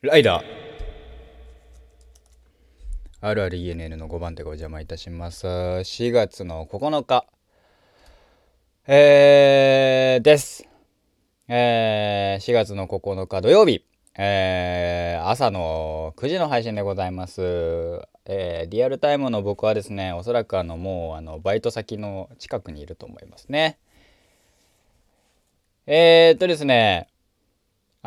ライダー。RRENN の5番手がお邪魔いたします。4月の9日。えー、です。えー、4月の9日土曜日。えー、朝の9時の配信でございます。えー、リアルタイムの僕はですね、おそらくあの、もう、あの、バイト先の近くにいると思いますね。えー、っとですね、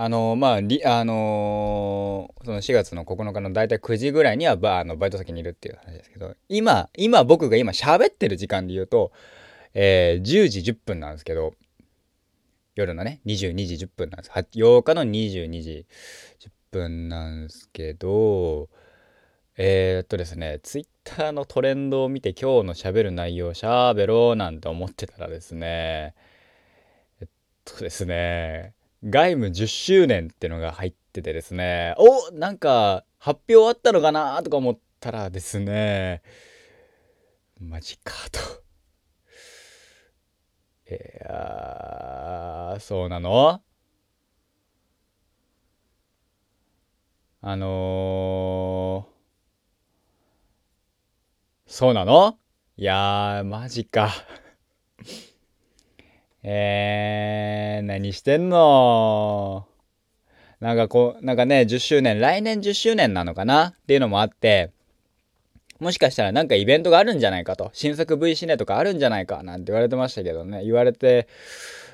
あのまあ、あのー、その4月の9日の大体9時ぐらいにはバあのバイト先にいるっていう話ですけど、今、今僕が今喋ってる時間で言うと、えー、10時10分なんですけど、夜のね、22時10分なんです。8日の22時10分なんですけど、えー、っとですね、ツイッターのトレンドを見て今日の喋る内容喋ろうなんて思ってたらですね、えっとですね、外務10周年ってのが入っててですね、おなんか発表あったのかなとか思ったらですね、マジかと。いやそうなの？あのー、そうなの？いやー、マジか。えー、何してんの？なんかこう、なんかね、10周年、来年10周年なのかな？っていうのもあって、もしかしたらなんかイベントがあるんじゃないかと、新作 V シネとかあるんじゃないか？なんて言われてましたけどね、言われて、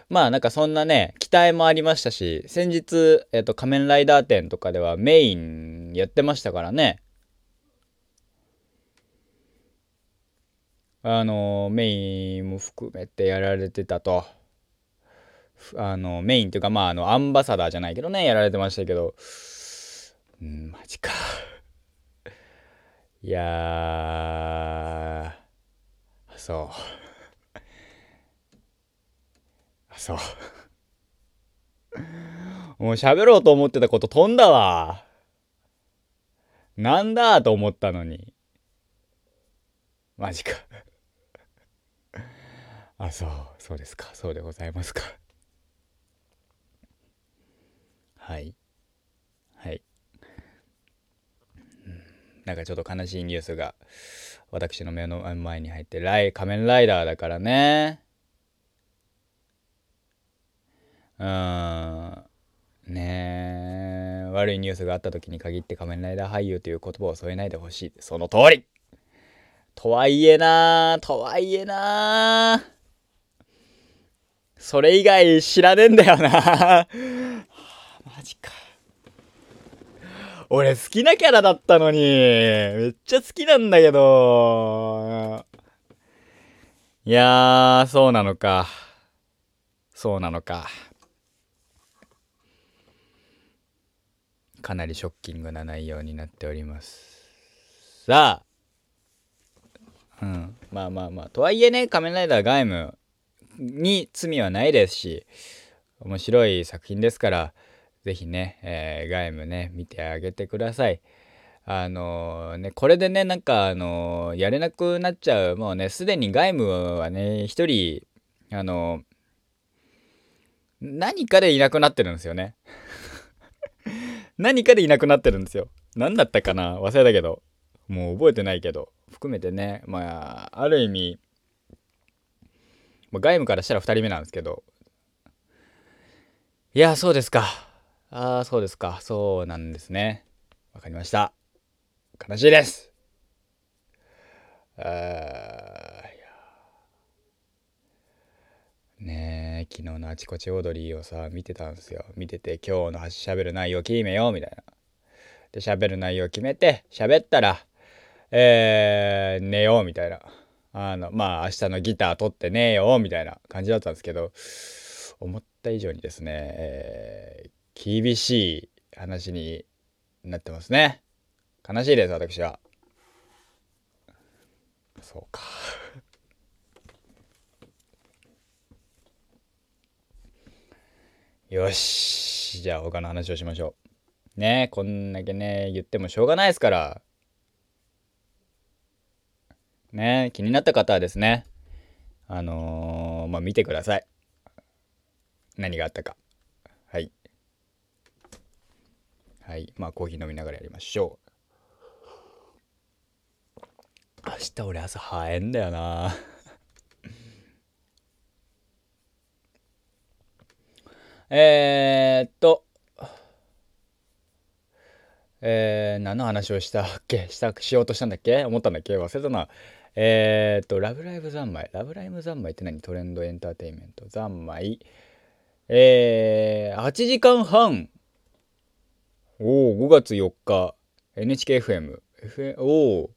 まあなんかそんなね、期待もありましたし、先日、えっ、と、仮面ライダー展とかではメインやってましたからね。あの、メインも含めてやられてたと。あの、メインっていうか、まあ、あの、アンバサダーじゃないけどね、やられてましたけど、うん、マジか。いやそう。そう。もう喋ろうと思ってたこと飛んだわ。なんだと思ったのに。マジか。あ、そう、そうですか。そうでございますか。はい。はい。なんかちょっと悲しいニュースが私の目の前に入ってライ仮面ライダーだからねうんねえ悪いニュースがあった時に限って仮面ライダー俳優という言葉を添えないでほしいその通りとはいえなとはいえなそれ以外知らねえんだよなはあ、マジか俺好きなキャラだったのに、めっちゃ好きなんだけど。いやー、そうなのか。そうなのか。かなりショッキングな内容になっております。さあ、うん、まあまあまあ、とはいえね、仮面ライダーガイムに罪はないですし、面白い作品ですから、ぜひね、えー、外務ね、見てあげてください。あのー、ね、これでね、なんか、あのー、やれなくなっちゃう、もうね、すでに外務はね、一人、あの何かでいなくなってるんですよね。何かでいなくなってるんですよ。何だったかな？忘れたけど。もう覚えてないけど。含めてね、まあ、ある意味、まあ、外務からしたら2人目なんですけど。いや、そうですか。ああ、そうですか。そうなんですね。わかりました。悲しいです。あねえ、昨日のあちこちオードリーをさ、見てたんですよ。見てて、今日の喋る内容決めよう、みたいな。で、喋る内容決めて、喋ったら、えー、寝よう、みたいな。あの、まあ、明日のギター取って寝よ、みたいな感じだったんですけど、思った以上にですね、えー厳しい話になってますね。悲しいです、私は。そうか。よし。じゃあ他の話をしましょう。ねこんだけね、言ってもしょうがないですから。ね気になった方はですね、あのー、まあ、見てください。何があったか。はい。はいまあコーヒー飲みながらやりましょう明日俺朝早いんだよな えー、っとえー、何の話をしたっけ？したしようとしたんだっけ？思ったんだっけ？忘れたなえー、っと、ラブライブ三昧。ラブライブ三昧って何？トレンドエンターテインメント。三昧。えー、8時間半。おお、5月4日。NHKFM。おお。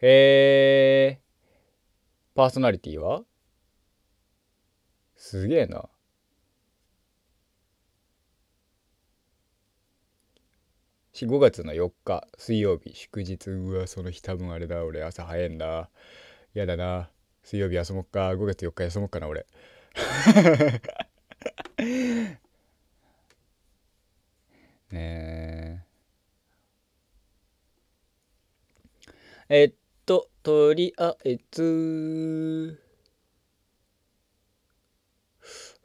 えー、パーソナリティは？すげえな。5月の4日水曜日。祝日。うわその日多分あれだ。俺朝早いんだ。やだな。水曜日休もっか。5月4日休もっかな俺。ねえ。えっととりあえず。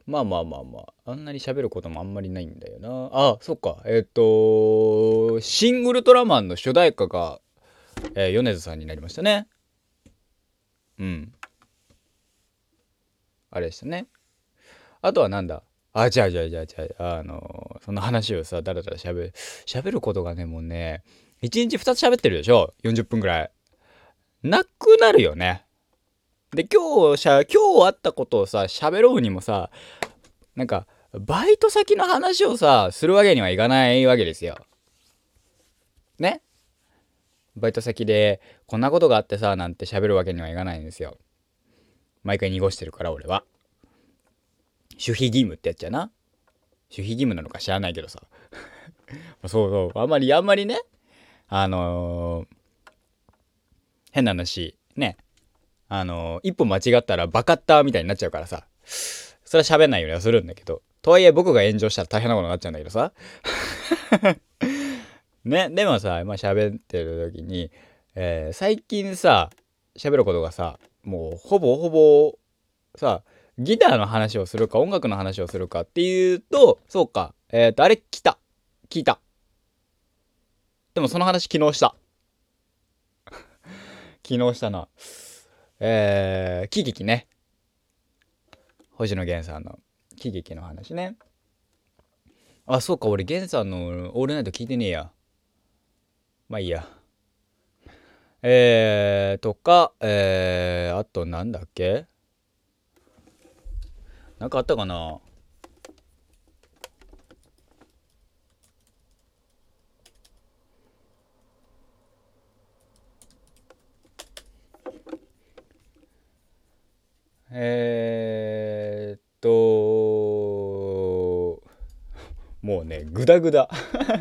まあまあまあまあ、あんなに喋ることもあんまりないんだよな。あ、そっか。えっ、と、シン・ウルトラマンの主題歌が、えー、米津さんになりましたね。うん。あれでしたね。あとはなんだ？あ、じゃあじゃあじゃあじゃあ、あのその話をさ、だらだら喋る、喋ることがね、もうね、1日2つ喋ってるでしょ ?40 分ぐらい。なくなるよね。で、今日しゃ、今日あったことをさ、喋ろうにもさ、なんか、バイト先の話をさ、するわけにはいかないわけですよ。ね？バイト先で、こんなことがあってさ、なんて喋るわけにはいかないんですよ。毎回濁してるから、俺は。守秘義務ってやっちゃな。守秘義務なのか知らないけどさ。そうそう。あんまり、あんまりね、あのー、変な話、ね。あの、一歩間違ったらバカッターみたいになっちゃうからさ。それは喋んないようにはするんだけど。とはいえ僕が炎上したら大変なことになっちゃうんだけどさ。ね、でもさ、まあ喋ってる時に、えー、最近さ、喋ることがさ、もうほぼほぼさ、ギターの話をするか音楽の話をするかっていうと、そうか、えっ、ー、と、あれ来た。聞いた。でもその話昨日した。昨日したな。えー、喜劇ね。星野源さんの喜劇の話ね。あ、そうか、俺、源さんのオールナイト聞いてねえや。まあいいや。えー、とか、えー、あとなんだっけ？なんかあったかな？えー、っと、もうね、グダグダ。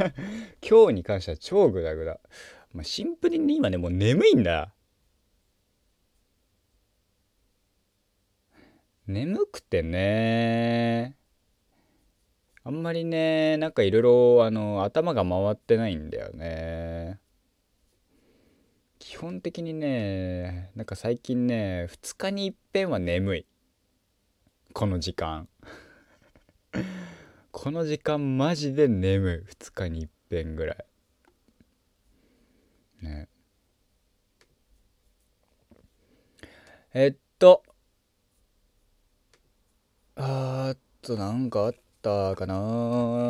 今日に関しては超グダグダ。まあ、シンプルに今ね、もう眠いんだ。眠くてね。あんまりね、なんかいろいろ、あの、頭が回ってないんだよね。基本的にねなんか最近ね2日にいっぺんは眠い。この時間。この時間マジで眠い。2日にいっぺんぐらい。ね。えっと。あーっとなんかあったかな。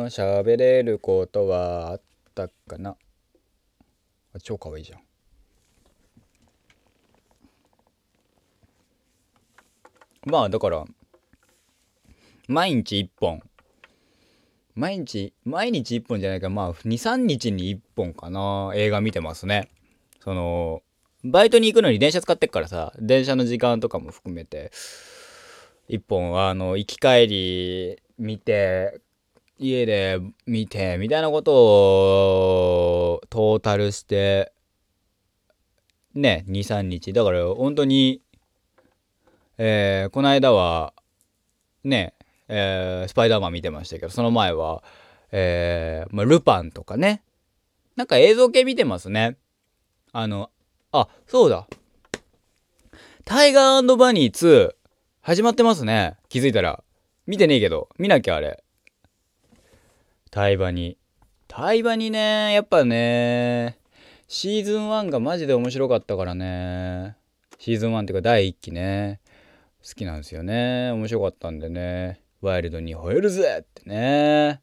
喋れることはあったかな。超かわいいじゃん。まあだから毎日1本。毎日毎日1本じゃないか。まあ23日に1本かな。映画見てますね。そのバイトに行くのに電車使ってっからさ電車の時間とかも含めて1本はあの行き帰り見て家で見てみたいなことをトータルしてね23日。だから本当にえー、この間は、ね、えー、スパイダーマン見てましたけど、その前は、えー、まあ、ルパンとかね。なんか映像系見てますね。あの、あ、そうだ。タイガーバニー2、始まってますね。気づいたら。見てねえけど、見なきゃあれ。タイバニ、対話にね、やっぱね、シーズン1がマジで面白かったからね。シーズン1っていうか第1期ね。好きなんですよね。面白かったんでね。ワイルドに吠えるぜってね。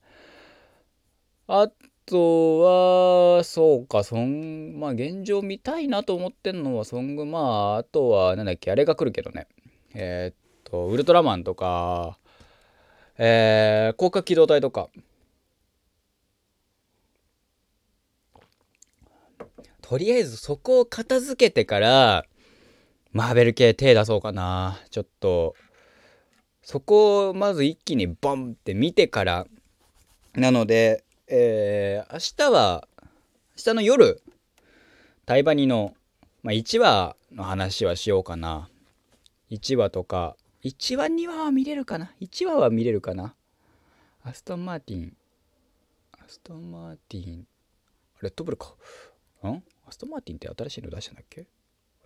あとは、そうか、そん、まあ現状見たいなと思ってんのはソング、まあ、あとは、なんだっけ、あれが来るけどね。えー、っと、ウルトラマンとか、えー、広角機動隊とか。とりあえずそこを片付けてから、マーベル系手出そうかな。ちょっと、そこをまず一気にボンって見てから、なので、えー、明日は、明日の夜、タイバニの、まあ、1話の話はしようかな。1話とか、1話2話は見れるかな ?1 話は見れるかなアストンマーティン、アストンマーティン、レッドブルか。ん？アストンマーティンって新しいの出したんだっけ？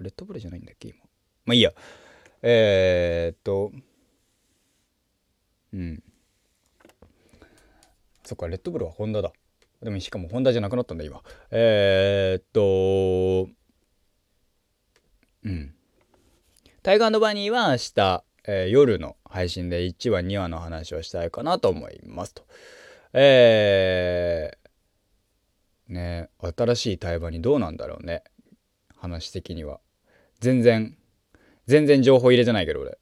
レッドブルじゃないんだっけ今。まあいいや。えー、っと、うん。そっか、レッドブルはホンダだ。でもしかもホンダじゃなくなったんだ、今。えー、っと、うん。タイガーバニーは明日、えー、夜の配信で1話、2話の話をしたいかなと思いますと。えー、ね新しい対話にどうなんだろうね。話的には。全然、全然情報入れてないけど俺。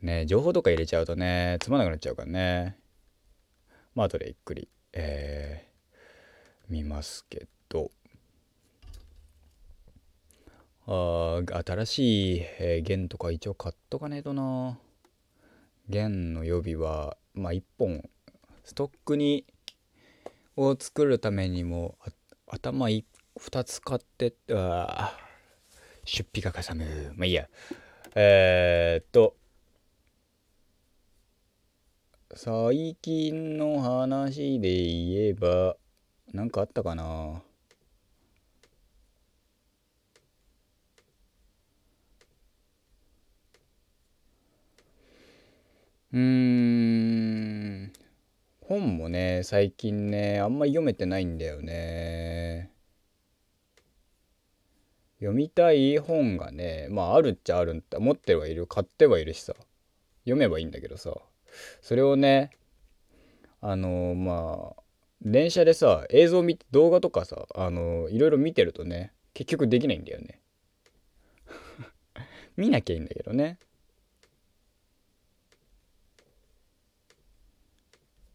ね情報とか入れちゃうとね、つまんなくなっちゃうからね。まあ、後でゆっくり、えー、見ますけど。あ新しい、えー、弦とか一応買っとかねえとな。弦の予備は、まあ、1本、ストックに、を作るためにも、頭2つ買って、あ出費がかさむ。まあいいや。えー、っと、最近の話で言えば、何かあったかな？うーん。本もね、最近ね、あんまり読めてないんだよね。読みたい本がね、まああるっちゃあるんだ。持ってはいる、買ってはいるしさ。読めばいいんだけどさ。それをねあのまあ電車でさ映像見て動画とかさあのいろいろ見てるとね結局できないんだよね 見なきゃいいんだけどね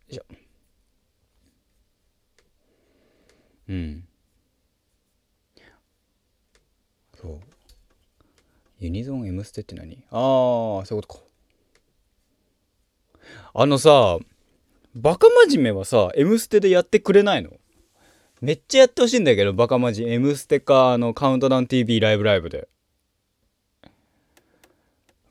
よいしょうんそうユニゾン M ステって何？ああそういうことかあのさ、バカ真面目はさ、M ステでやってくれないの？めっちゃやってほしいんだけど、バカマジ。M ステか、あの、カウントダウン TV ライブライブで。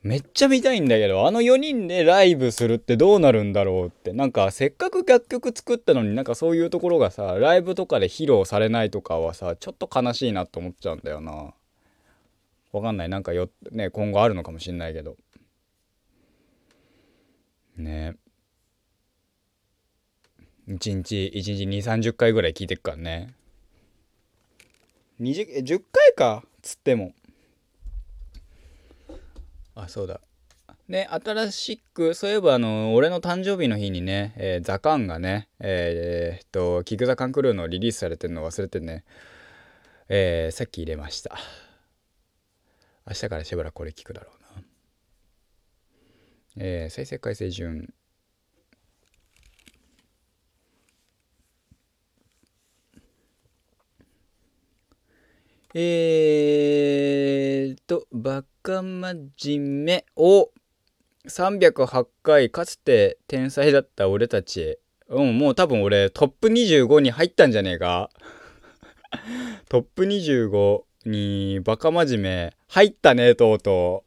めっちゃ見たいんだけど、あの4人でライブするってどうなるんだろうって。なんか、せっかく楽曲作ったのになんかそういうところがさ、ライブとかで披露されないとかはさ、ちょっと悲しいなって思っちゃうんだよな。わかんない。なんかよ、ね、今後あるのかもしんないけど。ね。1日1日2 3 0回ぐらい聞いてっからね。20 10回か？つっても。あそうだ。で新しくそういえばあの俺の誕生日の日にね、えー、ザカンがねえー、っとキグザカンクルーのリリースされてるの忘れてね。えー、さっき入れました明日からしばらくこれ聞くだろうな。えー、再生回数順。えーと、バカ真面目を308回かつて天才だった俺たちへ。うん、もう多分俺トップ25に入ったんじゃねえか。トップ25にバカ真面目入ったね、とうと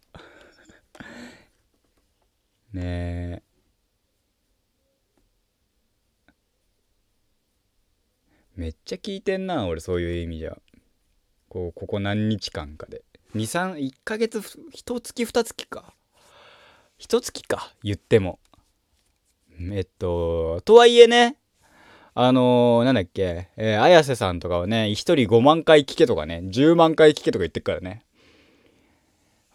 う。ねめっちゃ聞いてんな俺そういう意味じゃ。こうここ何日間かで。231ヶ月一月二月か。一月か言っても。えっととはいえねあのー、なんだっけ、えー、綾瀬さんとかはね、1人5万回聞けとかね、10万回聞けとか言ってるからね。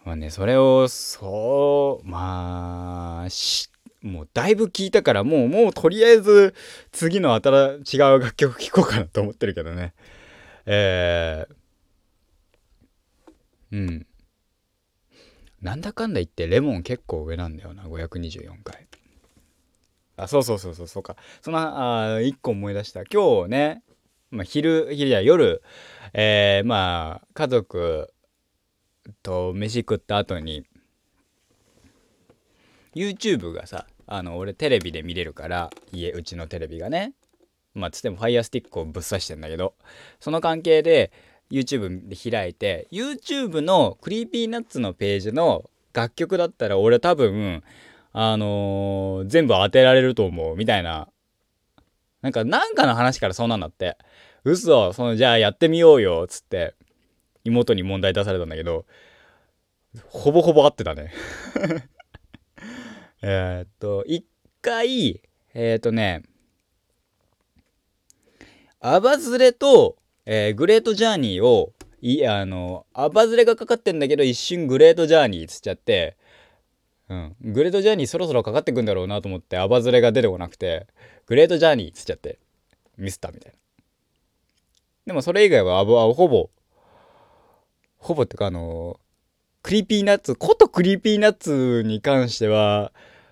まあね、それを、そう、まあ、し、もうだいぶ聞いたから、もう、もうとりあえず、次の新しい違う楽曲聴こうかなと思ってるけどね。えー、うん。なんだかんだ言ってレモン結構上なんだよな、524回。あ、そうそうそうそう、そうか。その、あ、一個思い出した。今日ね、まあ、昼、昼や夜、えー、まあ、家族と飯食った後に、YouTube がさ、あの、俺テレビで見れるから、家、うちのテレビがね。まあ、つっても Fire Stick をぶっ刺してんだけど、その関係で、YouTube で開いて YouTube の Creepy Nuts のページの楽曲だったら俺多分あのー、全部当てられると思う、みたいな。なんか、なんかの話からそうなんだって。嘘、その、じゃあやってみようよっ、つって、妹に問題出されたんだけど、ほぼほぼ合ってたね えっと、一回、えー、っとね、アバズレと、えー、グレートジャーニーを、いあの、アバズレがかかってんだけど、一瞬グレートジャーニーつっちゃって、うん。グレートジャーニーそろそろかかってくんだろうなと思って、アバズレが出てこなくて、グレートジャーニーつっちゃって、ミスったみたいな。でもそれ以外はあほぼ、ほぼってかあの Creepy Nuts、こと Creepy Nuts に関しては、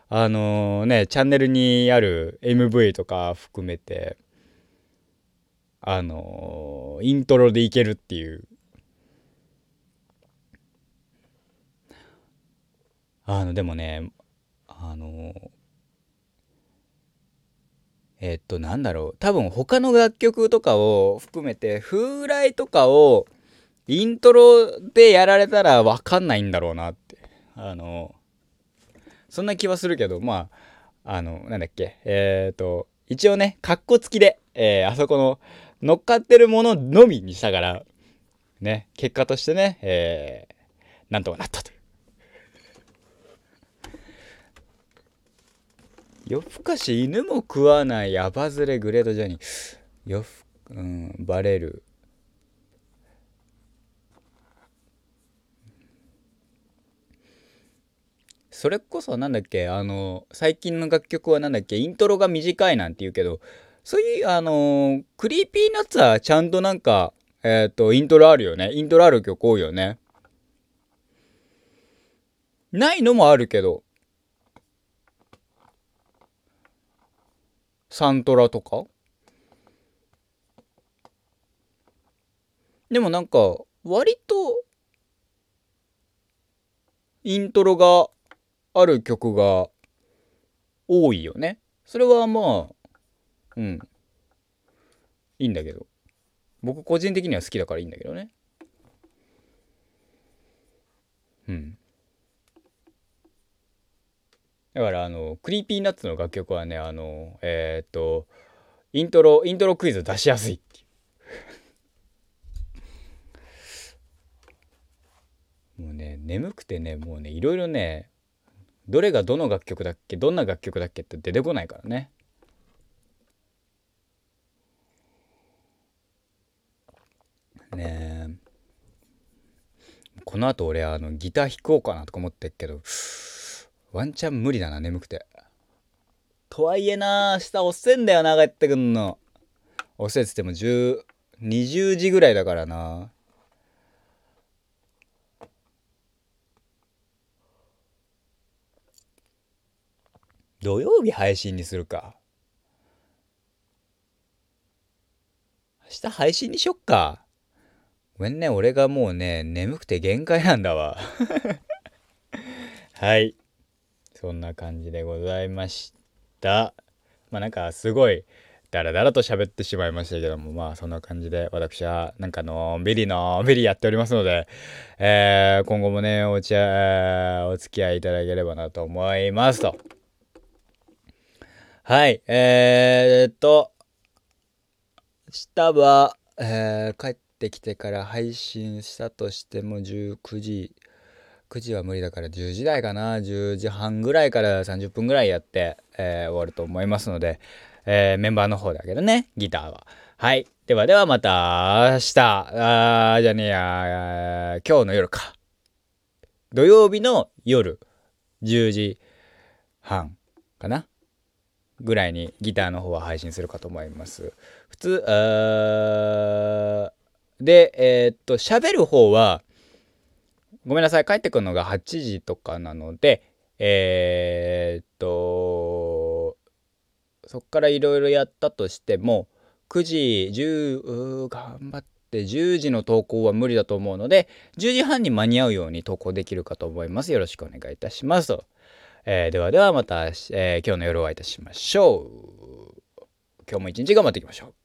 あの、ね、チャンネルにある MV とか含めて、あのー、イントロでいけるっていうあの、でもね、あの、えっと、なんだろう。多分他の楽曲とかを含めて、風来とかをイントロでやられたらわかんないんだろうなって。あの、そんな気はするけど、まあ、あの、なんだっけ。えっ、と、一応ね、カッコ付きで、えー、あそこの乗っかってるもののみにしたから、ね、結果としてね、えー、なんとかなったという。夜更かし犬も食わないヤバズレグレードジャーニー夜うんバレるそれこそなんだっけあの最近の楽曲はなんだっけイントロが短いなんて言うけどそういうあの Creepy Nuts はちゃんとなんかえっ、ー、とイントロあるよね。イントロある曲多いよね。ないのもあるけどサントラとか？でもなんか割とイントロがある曲が多いよね。それはまあ、うん。いいんだけど。僕個人的には好きだからいいんだけどね。うん。だからあの Creepy Nuts の楽曲はねあのえー、っとイントロイントロクイズ出しやすいっていう もうね眠くてねもうねいろいろねどれがどの楽曲だっけどんな楽曲だっけって出てこないからねねえこの後俺あのギター弾こうかなとか思ってっけどワンチャン無理だな、眠くて。とはいえな、明日遅えんだよな、帰ってくんの。遅えっつっても10、20時ぐらいだからな。土曜日配信にするか。明日配信にしよっか。ごめんね、俺がもうね、眠くて限界なんだわ。はい。そんな感じでございました。まあなんかすごいダラダラと喋ってしまいましたけども、まあそんな感じで私はなんかのんびりのんびりやっておりますので、えー、今後もね、お茶、お付き合いいただければなと思いますと。はい、えー、っと、明日は、えー、帰ってきてから配信したとしても19時9時は無理だから10時台かな。10時半ぐらいから30分ぐらいやって、えー、終わると思いますので、えー、メンバーの方だけどねギターは。はい。ではではまた明日。あーじゃねえや。今日の夜か。土曜日の夜10時半かな。ぐらいにギターの方は配信するかと思います。普通でえー、っと喋る方はごめんなさい帰ってくるのが8時とかなのでえー、っとそっからいろいろやったとしても9時10頑張って10時の投稿は無理だと思うので10時半に間に合うように投稿できるかと思います。よろしくお願いいたします、えー、ではではまた、えー、今日の夜お会いいたしましょう。今日も一日頑張っていきましょう。